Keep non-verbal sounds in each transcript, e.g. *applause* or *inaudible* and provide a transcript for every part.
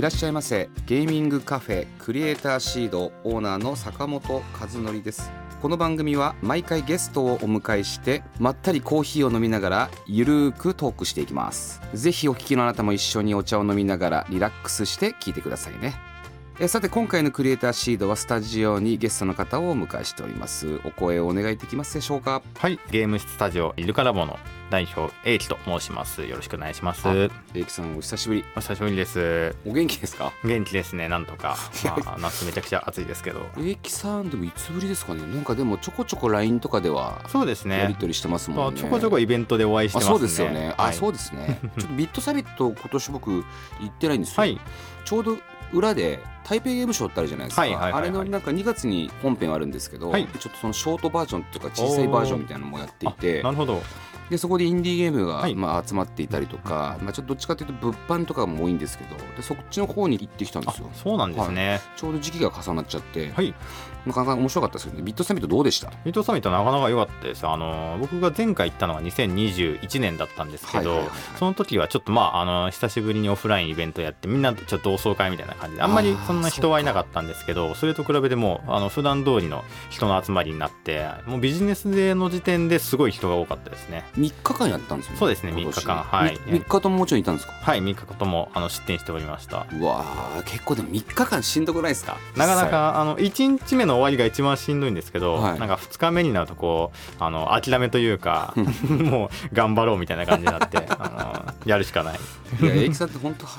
いらっしゃいませ。ゲーミングカフェクリエイターシードオーナーの坂本和則です。この番組は毎回ゲストをお迎えしてまったりコーヒーを飲みながらゆるーくトークしていきます。ぜひお聞きのあなたも一緒にお茶を飲みながらリラックスして聞いてくださいね。えさて今回のクリエイターシードはスタジオにゲストの方をお迎えしておりますお声をお願いできますでしょうか？はい、ゲームスタジオイルカラボの代表英樹と申します。よろしくお願いします。あ英樹さんお久しぶりお久しぶりです。お元気ですか？元気ですね、なんとか。*laughs* まあ、夏めちゃくちゃ暑いですけど。英樹さんでもいつぶりですかね？なんかでもちょこちょこ LINE とかではそうですね。やり取りしてますもんねまあちょこちょこイベントでお会いしてますね。あそうですよね、あはいそうですねちょっとビットサミット今年僕行ってないんですよ、はい、ちょうど裏で台北ゲームショーってあるじゃないですか、はいはいはいはい。あれのなんか2月に本編あるんですけど、はい。ちょっとそのショートバージョンっていうか小さいバージョンみたいなのもやっていてあなるほど。でそこでインディーゲームが、はい。まあ、集まっていたりとか、まあ、ちょっとどっちかというと物販とかも多いんですけどでそっちの方に行ってきたんであすよ、そうなんですね。ちょうど時期が重なっちゃって、はい、なかなか面白かったですけどね。ビットサミットどうでした？ミッドサミットなかなか良かったです。あの僕が前回行ったのは2021年だったんですけどその時はちょっとまああの久しぶりにオフラインイベントやってみんなとちょっと同窓会みたいな感じであんまりそんな人はいなかったんですけど、それと比べてもあの普段通りの人の集まりになって、もうビジネスデーの時点ですごい人が多かったですね。3日間やったんですよね？そうですね今年3日間。はい。3日とももちろんいたんですか？はい、3日ともあの出店しておりました。うわー結構でも3日間しんどくないですか？なかなかあの1日目の終わりが一番しんどいんですけど、はい。なんか2日目になるとこうあの諦めというか *laughs* もう頑張ろうみたいな感じになって *laughs* あのやるしかない。いや英樹さんって本当は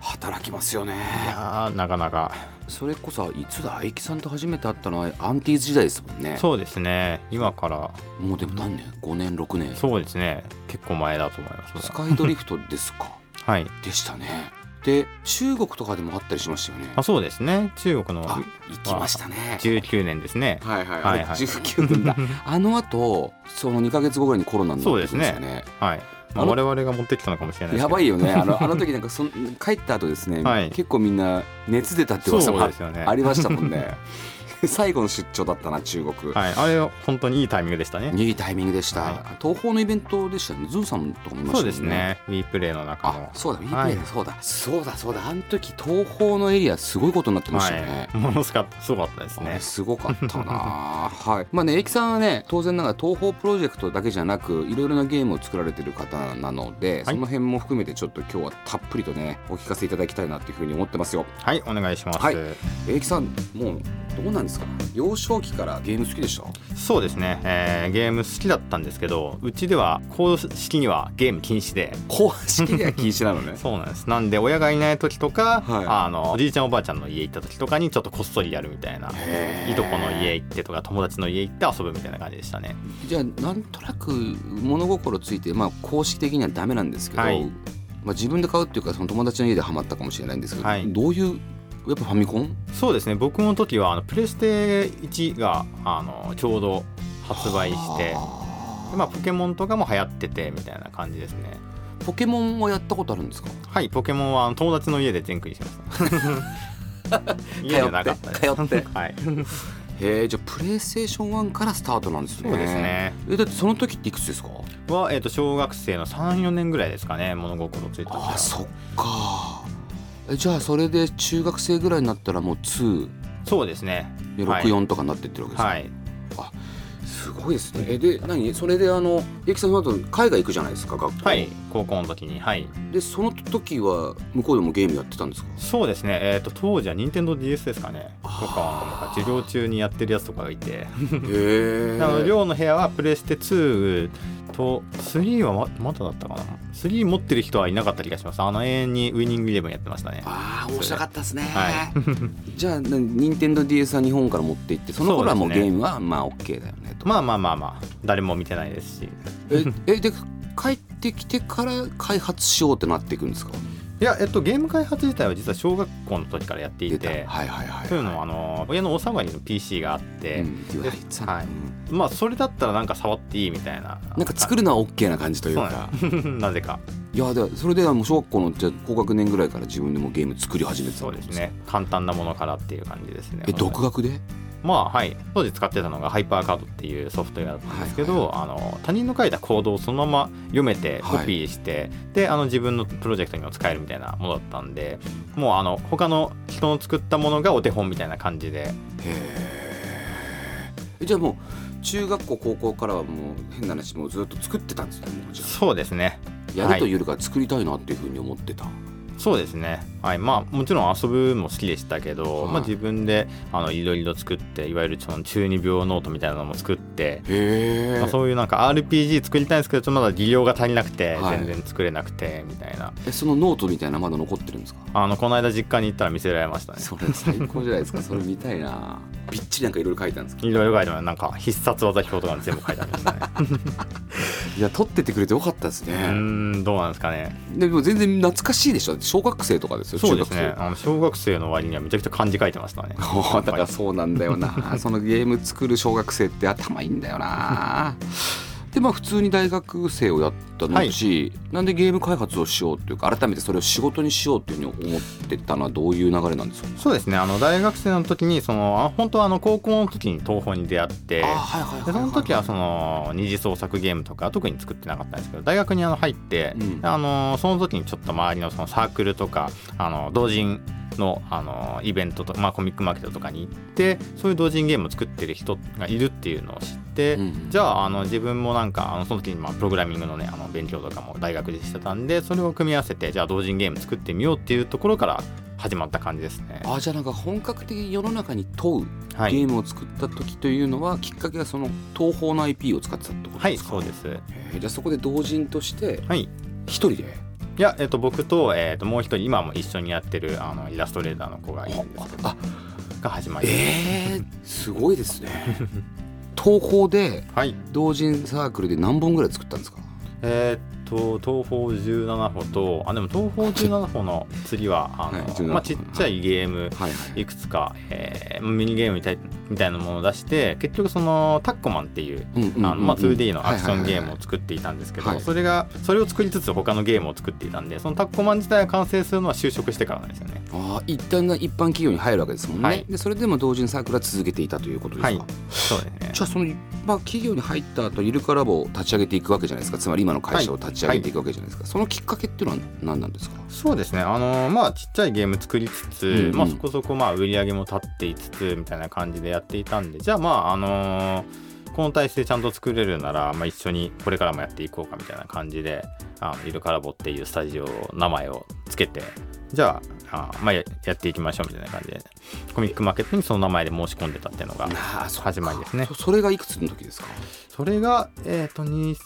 働きますよね。いやーなかなか。それこそいつだ？英樹さんと初めて会ったのはアンティーズ時代ですもんね。そうですね。今から。もうでも何年？5年6年。そうですね。結構前だと思いますスカイドリフトですか？*laughs* はい。でしたねで中国とかでもあったりしましたよね。あそうですね。中国のあ行きましたね。19年ですね。はいはいはい。はい19分だ。*laughs* あの後その2か月後ぐらいにコロナになってくるんですよね。はい、まあ、我々が持ってきたのかもしれないですやばいよね。あの *laughs* あの時なんかそん帰った後ですね、はい。結構みんな熱出たって噂もあそうですよね。ありましたもんね *laughs* *laughs* 最後の出張だったな中国、はいあれは本当にいいタイミングでしたね。いいタイミングでした、はい。東宝のイベントでしたよね。ズンさんとかもいましたね。そうですね。WePlay プレイの中あのそうだ WePlay だ、はい。そうだ。そうだそうだ。あの時東宝のエリアすごいことになってましたよね、はい、ものすごかったすごかったですね。すごかったな。*laughs* はい。まあね英樹さんはね当然ながら東宝プロジェクトだけじゃなくいろいろなゲームを作られてる方なので、はい。その辺も含めてちょっと今日はたっぷりとねお聞かせいただきたいなっていうふうに思ってますよ。はいお願いします、はい。英樹さんもうどうなんですか？幼少期からゲーム好きでした？そうですね、えーゲーム好きだったんですけどうちでは公式にはゲーム禁止で。公式では禁止なのね。*laughs* そうなんです。なんで親がいない時とか、はい。あのおじいちゃんおばあちゃんの家行った時とかにちょっとこっそりやるみたいないとこの家行ってとか友達の家行って遊ぶみたいな感じでしたね。じゃあなんとなく物心ついてまあ公式的にはダメなんですけど、はい。まあ、自分で買うっていうかその友達の家でハマったかもしれないんですけど、はい。どういうやっぱファミコン？そうですね。僕の時はあのプレステ1があのちょうど発売してでまあ、ポケモンとかも流行っててみたいな感じですね。ポケモンはやったことあるんですか？はいポケモンは友達の家で全クリしました *laughs* 家じゃなかったです。通って *laughs* はい。へえじゃあプレイステーション1からスタートなんですね。そうですね。えだってその時っていくつですか？は、えー、と小学生の34年ぐらいですかね。物心ついたあそっかえじゃあそれで中学生ぐらいになったらもう2そうですね。ではい。64とかになってってるわけですか、はい。すごいですね。えで何？それであのゆきさんその後海外行くじゃないですか学校、はい。高校の時に。はい。でその時は向こうでもゲームやってたんですか？そうですね。えっ、と当時は任天堂 d s ですかね。とかあーなんか授業中にやってるやつとかがいて。へえあ *laughs* の寮の部屋はプレステ2と3はままだだったかな？3持ってる人はいなかった気がします。あの永遠にウイニングイレブンやってましたね。ああ面白かったですね、はじゃあ任天堂 d s は日本から持って行ってその頃はもうゲームはまあ OK だよねと。まあまあまあまあ。誰も見てないですし。ええで帰ってきてから開発しようってなっていくんですか？いや、えっと、ゲーム開発自体は実は小学校の時からやっていて、はいはいはいというのもあの親のお下がりの PC があって、うんはい。うんまあそれだったらなんか触っていいみたいな。なんか作るのは OK な感じというか。*laughs* なぜか。いやでそれではもう小学校のじゃあ高学年ぐらいから自分でもうゲーム作り始めてたそうですね。簡単なものからっていう感じですね。え独学で？まあはい。当時使ってたのがハイパーカードっていうソフトウェアだったんですけど、あの他人の書いたコードをそのまま読めてコピーして、であの自分のプロジェクトにも使えるみたいなものだったんでもうあの他の人の作ったものがお手本みたいな感じで。じゃあもう中学校高校からはもう変な話もうずっと作ってたんですねそうですね。あやるというよりかは作りたいなっていうふうに思ってた、そうですねはいまあもちろん遊ぶも好きでしたけど、はい。まあ、自分であのいろいろ作っていわゆるその中二病ノートみたいなのも作ってまあ、そういうなんか RPG 作りたいんですけどちょっとまだ技量が足りなくてはい。全然作れなくてみたいな、えそのノートみたいなのまだ残ってるんですか？あのこの間実家に行ったら見せられましたね。それ最高じゃないですか。それ見たいな。びっちりなんかいろいろ書いたんですかいろいろ書いてます。なんか必殺技表とか全部書いてありましたね。*laughs* いや撮っててくれてよかったですうねーんどうなんですかね。でも全然懐かしいでしょ？小学生とかですよそうですね。あの小学生の割にはめちゃくちゃ漢字書いてましたね。*laughs* だからそうなんだよな。*laughs* そのゲーム作る小学生って頭いいんだよなでまあ普通に大学生をやったのし、なんでゲーム開発をしようっていうか改めてそれを仕事にしようっていうふうに思ってたのはどういう流れなんですか？そうですね。あの大学生の時にそのあ本当はあの高校の時に東宝に出会ってその時はその二次創作ゲームとか特に作ってなかったんですけど大学にあの入って、うん。あのその時にちょっと周りのそのサークルとかあの同人のあのイベントと、まあ、コミックマーケットとかに行ってそういう同人ゲームを作ってる人がいるっていうのを知って、うんじゃああの自分もなんかあのその時にまあプログラミングのねあの勉強とかも大学でしてたんでそれを組み合わせてじゃあ同人ゲーム作ってみようっていうところから始まった感じですね。あじゃあなんか本格的に世の中に問うはい、ゲームを作った時というのは、きっかけがその東宝の IP を使ってたってことはい、ですか、そうです。へえじゃあそこで同人としてはい。一人でいや、えっと、僕と,、えっともう一人今も一緒にやってるあのイラストレーターの子がいるんです。けどあが始まり。えー、すごいですね。*laughs* 東宝ではい。同人サークルで何本ぐらい作ったんですか？えーっと東宝17歩とあでも東宝17歩の次はあの、はい17まあ、ちっちゃいゲームはいはいい。くつか、えーミニゲームみたいみたいなものを出して結局そのタッコマンっていううんうんうんうん。あのまあ、2D のアクションゲームを作っていたんですけはいどそれがそれを作りつつ他のゲームを作っていたんでそのタッコマン自体が完成するのは就職してからなんですよね。ああ一旦一般企業に入るわけですもんね、はい。でそれでも同人サークルは続けていたということですか、はい。そうですね。じゃあその一般企業に入った後イルカラボを立ち上げていくわけじゃないですか。つまり今の会社を立ち上げていくわけじゃないですか、そのきっかけっていうのは何なんですか？そうですね。あのまあちっちゃいゲーム作りつつ、うんうん。まあ、そこそこまあ売り上げも立っていつつみたいな感じでやっていたんでじゃあまああのこの体制でちゃんと作れるなら、まあ、一緒にこれからもやっていこうかみたいな感じであのイルカラボっていうスタジオ名前をつけてじゃああまあややっていきましょうみたいな感じでコミックマーケットにその名前で申し込んでたっていうのが始まりですね。そそれがいくつの時ですか？それがえっ、とに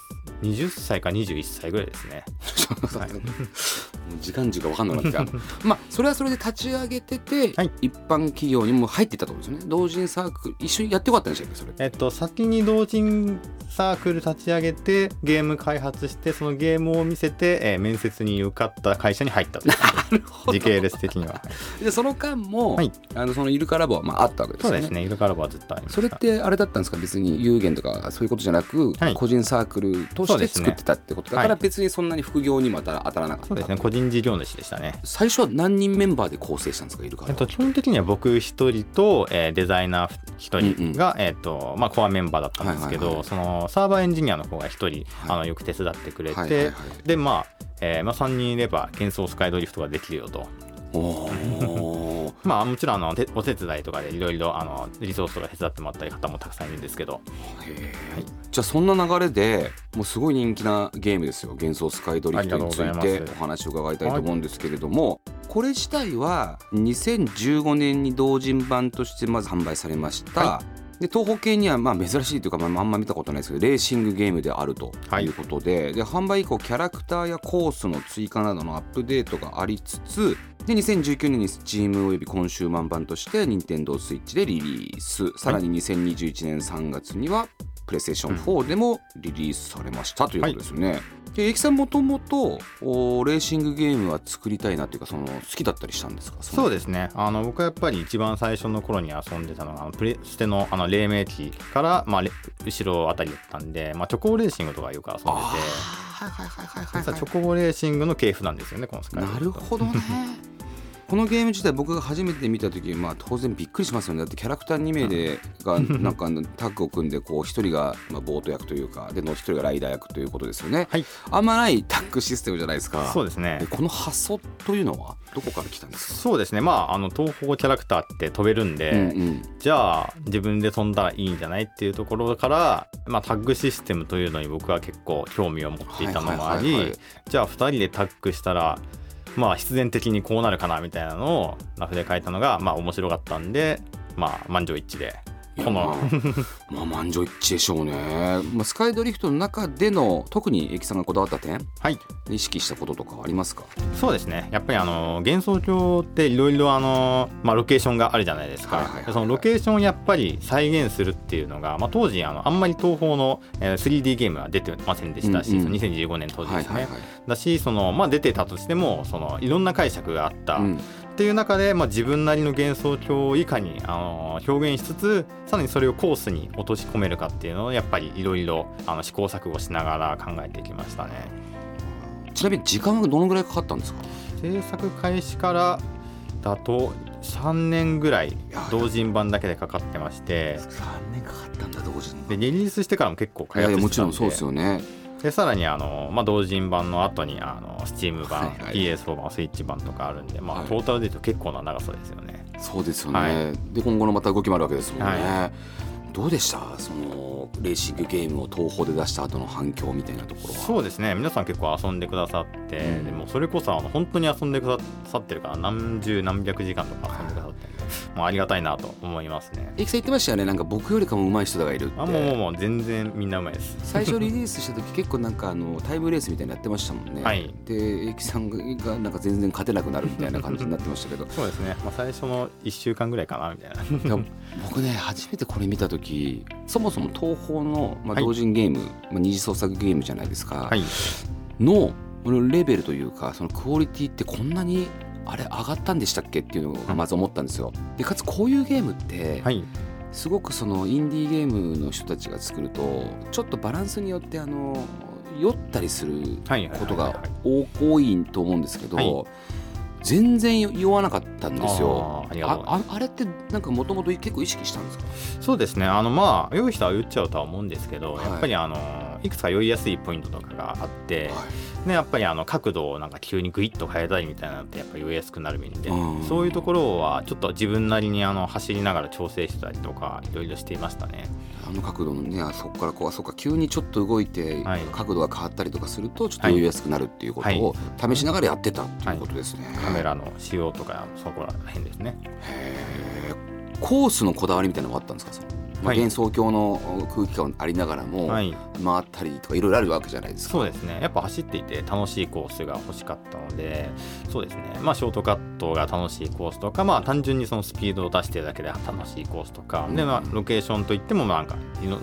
20歳か21歳ぐらいですね *laughs* 時間軸が分かんなくなってきた。*laughs* まあそれはそれで立ち上げてて、はい。一般企業にも入ってたってことですよね。同人サークル一緒にやってよかったんでしたっけそれ。えっと、先に同人サークル立ち上げてゲーム開発してそのゲームを見せて、えー面接に受かった会社に入ったという。時系列的には。*laughs* でその間も、はい。あのそのイルカラボはまああったわけですよね。そうですねイルカラボはずっとありました。それってあれだったんですか？別に有限とかそういうことじゃなく、はい。個人サークルとして作ってたってことだからはい。別にそんなに副業にも当たら当たらなかった。そうですね。個人事業主でしたね。最初は何人メンバーで構成したんですかイルカえっと、基本的には僕一人と、えーデザイナー一人が、えっとまあ、コアメンバーだったんですけど、そのサーバーエンジニアの方が一人、はい。あのよく手伝ってくれて、でまあ、えーまあ、3人いれば幻想スカイドリフトができるよと。おーまあもちろんあのてお手伝いとかでいろいろあのリソースとか手伝ってもらったり方もたくさんいるんですけど。へー。じゃあそんな流れでもうすごい人気なゲームですよ。幻想スカイドリフトについてお話を伺いたいと思うんですけれども、これ自体は2015年に同人版としてまず販売されました、はで東方系にはまあ珍しいというか、まあ、あんま見たことないですけどレーシングゲームであるとはい。いうことで,、で販売以降キャラクターやコースの追加などのアップデートがありつつで2019年に Steam およびコンシューマー版として NintendoSwitch でリリース。さらに2021年3月には PlayStation 4でもリリースされましたということですよね。でエキさんもともとおレーシングゲームは作りたいなっていうかその好きだったりしたんですか？そうですね。あの僕はやっぱり一番最初の頃に遊んでたのがあのプレステのあの黎明期から、まあ、レ後ろあたりだったんで、まあ、チョコボレーシングとかよく遊んでて。はいはいはいはいはい実はチョコボレーシングの系譜なんですよねこのスカイなるほどねこのゲーム自体僕が初めて見た時、まあ、当然びっくりしますよね。だってキャラクター2名でがなんかタッグを組んでこう1人がまあボート役というかでもう1人がライダー役ということですよね、はい。あんまないタッグシステムじゃないですか。そうですね。でこの発想というのはどこから来たんですか？そうですね。まああの東方キャラクターって飛べるんで、うんうん。じゃあ自分で飛んだらいいんじゃないっていうところから、まあ、タッグシステムというのに僕は結構興味を持っていたのもありじゃあ2人でタッグしたらまあ必然的にこうなるかなみたいなのをラフで書いたのがまあ面白かったんでまあ満場一致でこの。いやまあ、まあ満場一致でしょうね、まあ、スカイドリフトの中での特にエキさんがこだわった点？はい。意識したこととかはありますか？そうですね。やっぱりあの幻想郷っていろいろあの、まあ、ロケーションがあるじゃないですか、そのロケーションをやっぱり再現するっていうのが、まあ、当時あのあんまり東宝の、えー 3D ゲームは出てませんでしたし、うんうんその2015年当時ですね、だしその、まあ、出てたとしてもそのいろんな解釈があった、うんっていう中で、まあ、自分なりの幻想郷をいかにあの表現しつつさらにそれをコースに落とし込めるかっていうのをやっぱりいろいろあの試行錯誤しながら考えてきましたね。ちなみに時間はどのぐらいかかったんですか？制作開始からだと3年ぐらいや同人版だけでかかってまして。3年かかったんだ同時にでリリースしてからも結構開発してたんでもちろんそうですよねでさらにあの、まあ、同人版の後にあの Steam 版、はいはい。PS4 版スイッチ版とかあるんで、まあはい。トータルで言うと結構な長さですよね。そうですよね、はで今後のまた動きもあるわけですもんね、はどうでした？そのレーシングゲームを東宝で出した後の反響みたいなところは？そうですね。皆さん結構遊んでくださって、うん。でもそれこそあの本当に遊んでくださってるから何十何百時間とか遊んでくださってるんで、もうありがたいなと思いますね。エキさん言ってましたよね。なんか僕よりかも上手い人がいるって。あもうもうもう全然みんなうまいです。最初リリースした時結構なんかあのタイムレースみたいなのやってましたもんね、はい。でエキさんがなんか全然勝てなくなるみたいな感じになってましたけど。*laughs* そうですね、まあ、最初の1週間ぐらいかなみたいな。僕ね初めてこれ見た時そもそも東宝の、まあ、はい。同人ゲーム、まあ、二次創作ゲームじゃないですか、はい、のレベルというかそのクオリティってこんなにあれ上がったんでしたっけっていうのがまず思ったんですよ。でかつこういうゲームってはい、すごくそのインディーゲームの人たちが作るとちょっとバランスによってあの酔ったりするはい、ことがはいはい。多多いと思うんですけど、はい全然酔わなかったんですよ。あーあれってなんかもともと結構意識したんですか？そうですね、あのまあ、酔う人は酔っちゃうとは思うんですけど、はい。やっぱりあのいくつか酔いやすいポイントとかがあって、ね、やっぱりあの角度をなんか急にグイッと変えたりみたいなのってやっぱり酔いやすくなるんで、うん。そういうところはちょっと自分なりにあの走りながら調整してたりとかいろいろしていましたね。あの角度のねあそこからこうあそこか急にちょっと動いて、はい。角度が変わったりとかするとちょっと酔いやすくなるっていうことを試しながらやってたっていうことですね。カメラの仕様とかそこら辺ですね。へーコースのこだわりみたいなのがあったんですかその、まあ、はい。幻想郷の空気感ありながらも、はい、回ったりとかいろいろあるわけじゃないですか。そうですね。やっぱ走っていて楽しいコースが欲しかったのでそうですね。まあショートカットが楽しいコースとかまあ単純にそのスピードを出してるだけで楽しいコースとか、うん。でまあロケーションといってもなんか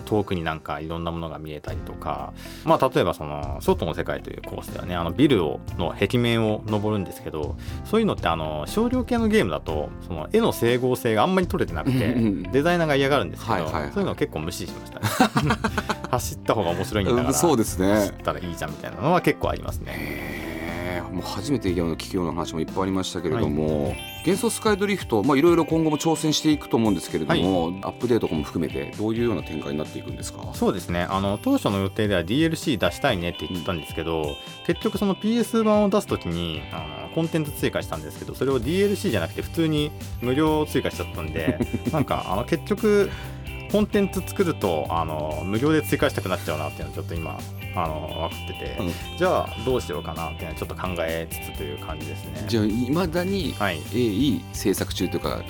遠くになんかいろんなものが見えたりとかまあ例えばその外の世界というコースではねあのビルをの壁面を登るんですけどそういうのってあの少量系のゲームだとその絵の整合性があんまり取れてなくてデザイナーが嫌がるんですけど、はいはいはいそういうのを結構無視しました。ね *laughs* 走った方が面白いんだからうんそうですね。走ったらいいじゃんみたいなのは結構ありますね。もう初めてゲームの聞くような話もいっぱいありましたけれども、幻想スカイドリフトまあいろいろ今後も挑戦していくと思うんですけれども、アップデートとかも含めてどういうような展開になっていくんですか？そうですね。あの当初の予定では DLC 出したいねって言ってたんですけど、結局その PS 版を出すときにあのコンテンツ追加したんですけどそれを DLC じゃなくて普通に無料追加しちゃったんで *laughs* なんかあの結局コンテンツ作るとあの無料で追加したくなっちゃうなっていうのはちょっと今あの分かってて、うん。じゃあどうしようかなっていうのはちょっと考えつつという感じですね。じゃあいまだにはい。鋭意制作中というか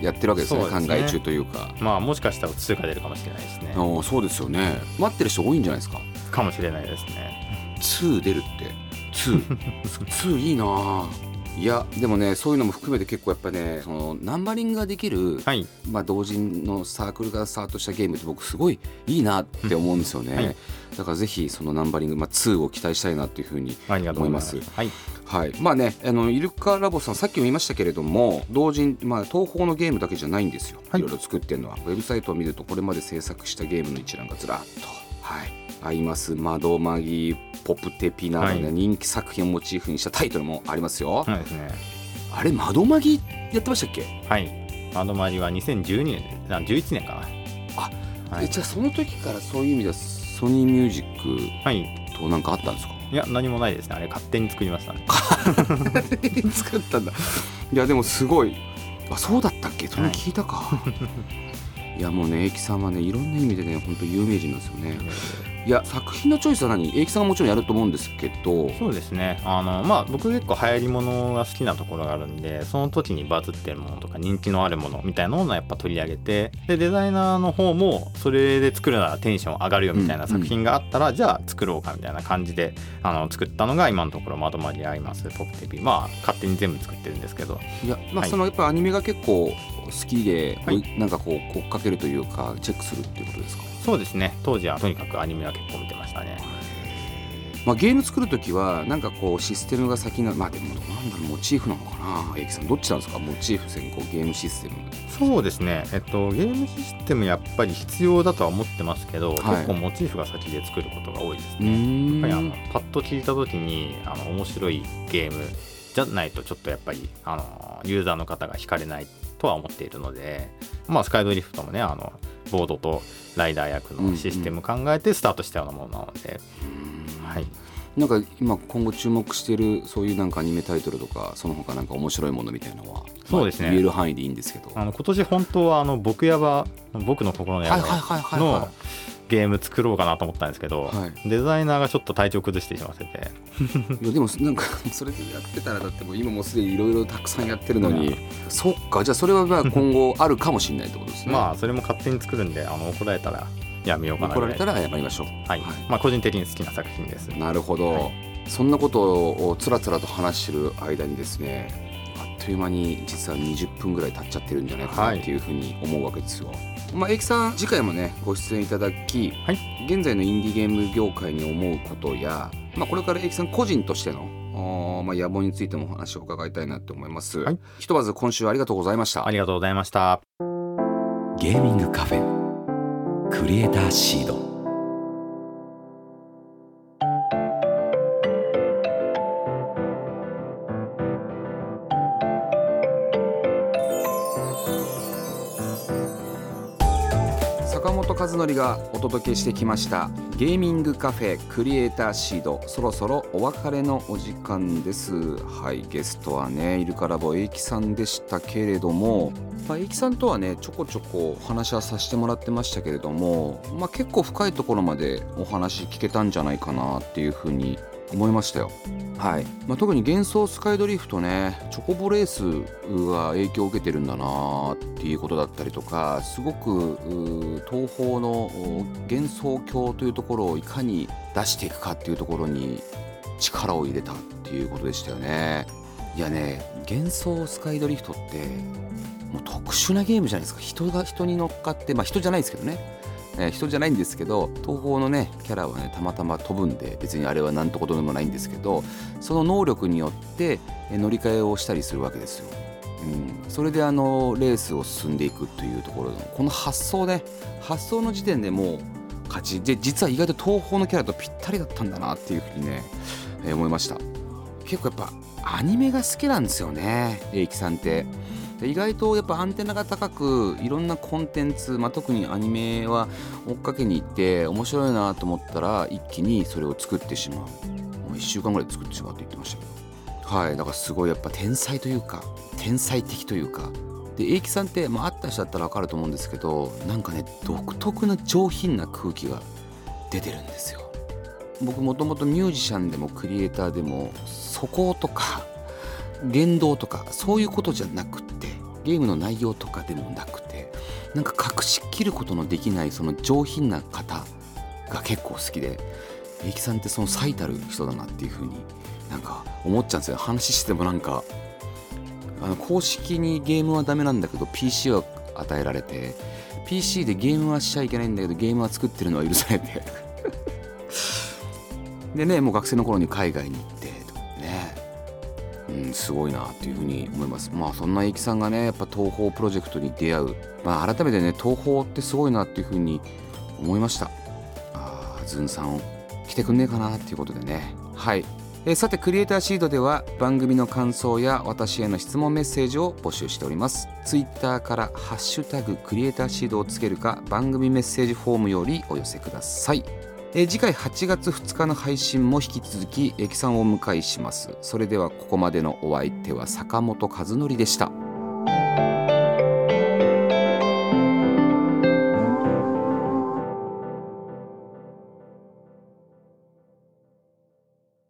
やってるわけですねね。考え中というか。まあもしかしたら通過出るかもしれないですね。あーそうですよね。待ってる人多いんじゃないですか？かもしれないですね。2出るって。2 2 *laughs* いいなあいやでもねそういうのも含めて結構やっぱねそのナンバリングができる、はい。まあ、同人のサークルがスタートしたゲームって僕すごいいいなって思うんですよね、うん。はい。だからぜひそのナンバリング、まあ、2を期待したいなっていうふうにありがとうございます。はい。はい。まあねあのイルカラボさんさっきも言いましたけれども同人、まあ、東宝のゲームだけじゃないんですよ、はい。い、ろいろ作ってるのは。ウェブサイトを見るとこれまで制作したゲームの一覧がずらっとはい。アイマス窓マギポプテピなどね、はい。人気作品をモチーフにしたタイトルもありますよ、そうですね。あれ窓マギやってましたっけ？はい。窓マリは2012年であ11年かな。あはい。えじゃあその時からそういう意味ではソニーミュージッはい。クとなんかあったんですか？いや何もないですね。あれ勝手に作りました。ね作ったんだ。いやでもすごい。あそうだったっけ？それ聞いたか、い、やもうね駅さんはねいろんな意味でね本当有名人なんですよね。いや作品のチョイスは何？英樹さんはもちろんやると思うんですけど。そうですね。あのまあ僕結構流行りものが好きなところがあるんでその時にバズってるものとか人気のあるものみたいなものをやっぱ取り上げてでデザイナーの方もそれで作るならテンション上がるよみたいな作品があったら、じゃあ作ろうかみたいな感じであの作ったのが今のところ窓マリアイマスポプテピ。まあ勝手に全部作ってるんですけど。いやまあはい。そのやっぱアニメが結構好きで、はいなんかこう追っかけるというかチェックするっていうことですか？そうですね。当時はとにかくアニメは結構見てましたね。まあ、ゲーム作るときはなんかこうシステムが先なまあでもなんだろうモチーフなのかな？英樹さんどっちなんですか？モチーフ先行ゲームシステムそうですね、えっと、ゲームシステムやっぱり必要だとは思ってますけど、はい。結構モチーフが先で作ることが多いですうね。やっぱりあのパッと聞いた時にあの面白いゲームじゃないとちょっとやっぱりあのユーザーの方が惹かれないとは思っているので、まあ、スカイドリフトもねあのボードとライダー役のシステム考えてスタートしたようなものなので、はい、なんか今今後注目しているそういうなんかアニメタイトルとかその他なんか面白いものみたいなのはそうですね。まあ言える範囲でいいんですけど。あの今年本当はあの僕やば僕の心のはいやばのはゲーム作ろうかなと思ったんですけど、はい。デザイナーがちょっと体調崩してしまってて。い *laughs* いやでもなんかそれでやってたらだってもう今もうすでにいろいろたくさんやってるのに、そっかじゃあそれはまあ今後あるかもしれないってことですね。まあそれも勝手に作るんであの怒られたらやめようかな怒られたら謝りましょう。はい、まあ個人的に好きな作品ですなるほど、はそんなことをつらつらと話してる間にですねあっという間に実は20分ぐらい経っちゃってるんじゃないかなっていうふうに思うわけですよ。まあ、英樹さん次回もねご出演いただき、はい。現在のインディーゲーム業界に思うことや、まあ、これから英樹さん個人としてのまあ、野望についてもお話を伺いたいなと思います、はい。ひとまず今週はありがとうございました。ありがとうございました。ゲーミングカフェクリエイターシード。則がお届けしてきましたゲーミングカフェクリエイターシードそろそろお別れのお時間です。はいゲストはねイルカラボエイキさんでしたけれどもまあ、エイキさんとはねちょこちょこお話はさせてもらってましたけれども、まあ、結構深いところまでお話聞けたんじゃないかなっていうふうに思いましたよ。はいまあ、特に幻想スカイドリフトねチョコボレースが影響を受けてるんだなっていうことだったりとかすごく東宝のう幻想郷というところをいかに出していくかっていうところに力を入れたっていうことでしたよね。いやね幻想スカイドリフトってもう特殊なゲームじゃないですか人が人に乗っかってまあ人じゃないですけどね、えー人じゃないんですけど東宝のねキャラはねたまたま飛ぶんで別にあれは何とことでもないんですけどその能力によってえ乗り換えをしたりするわけですよ。うん、それであのレースを進んでいくというところのこの発想ね発想の時点でもう勝ち。で実は意外と東宝のキャラとぴったりだったんだなっていうふうにね、えー思いました。結構やっぱアニメが好きなんですよね英樹さんって。で意外とやっぱアンテナが高くいろんなコンテンツ、まあ、特にアニメは追っかけに行って面白いなと思ったら一気にそれを作ってしまう。もう1週間ぐらい作ってしまうって言ってましたけど。はいだからすごいやっぱ天才というか天才的というか。で英樹さんって、まあ、会った人だったら分かると思うんですけどなんかね独特な上品な空気が出てるんですよ。僕もともとミュージシャンでもクリエイターでもそことか言動とかそういうことじゃなくゲームの内容とかでもなくてなんか隠しきることのできないその上品な方が結構好きでえきさんってその最たる人だなっていう風になんか思っちゃうんですよ。話してもなんかあの公式にゲームはダメなんだけど PC は与えられて PC でゲームはしちゃいけないんだけどゲームは作ってるのは許されて。*laughs* でねもう学生の頃に海外に行っすごいなっていうふうに思います。まあそんな駅さんがねやっぱ東宝プロジェクトに出会う。まあ改めてね東宝ってすごいなっていうふうに思いました。ああズンさん来てくんねえかなっていうことでね。はい。えさてクリエイターシードでは番組の感想や私への質問メッセージを募集しております。ツイッターから「ハッシュタグクリエイターシード」をつけるか番組メッセージフォームよりお寄せください。えー次回8月2日の配信も引き続き駅さんをお迎えします。それではここまでのお相手は坂本和則でした。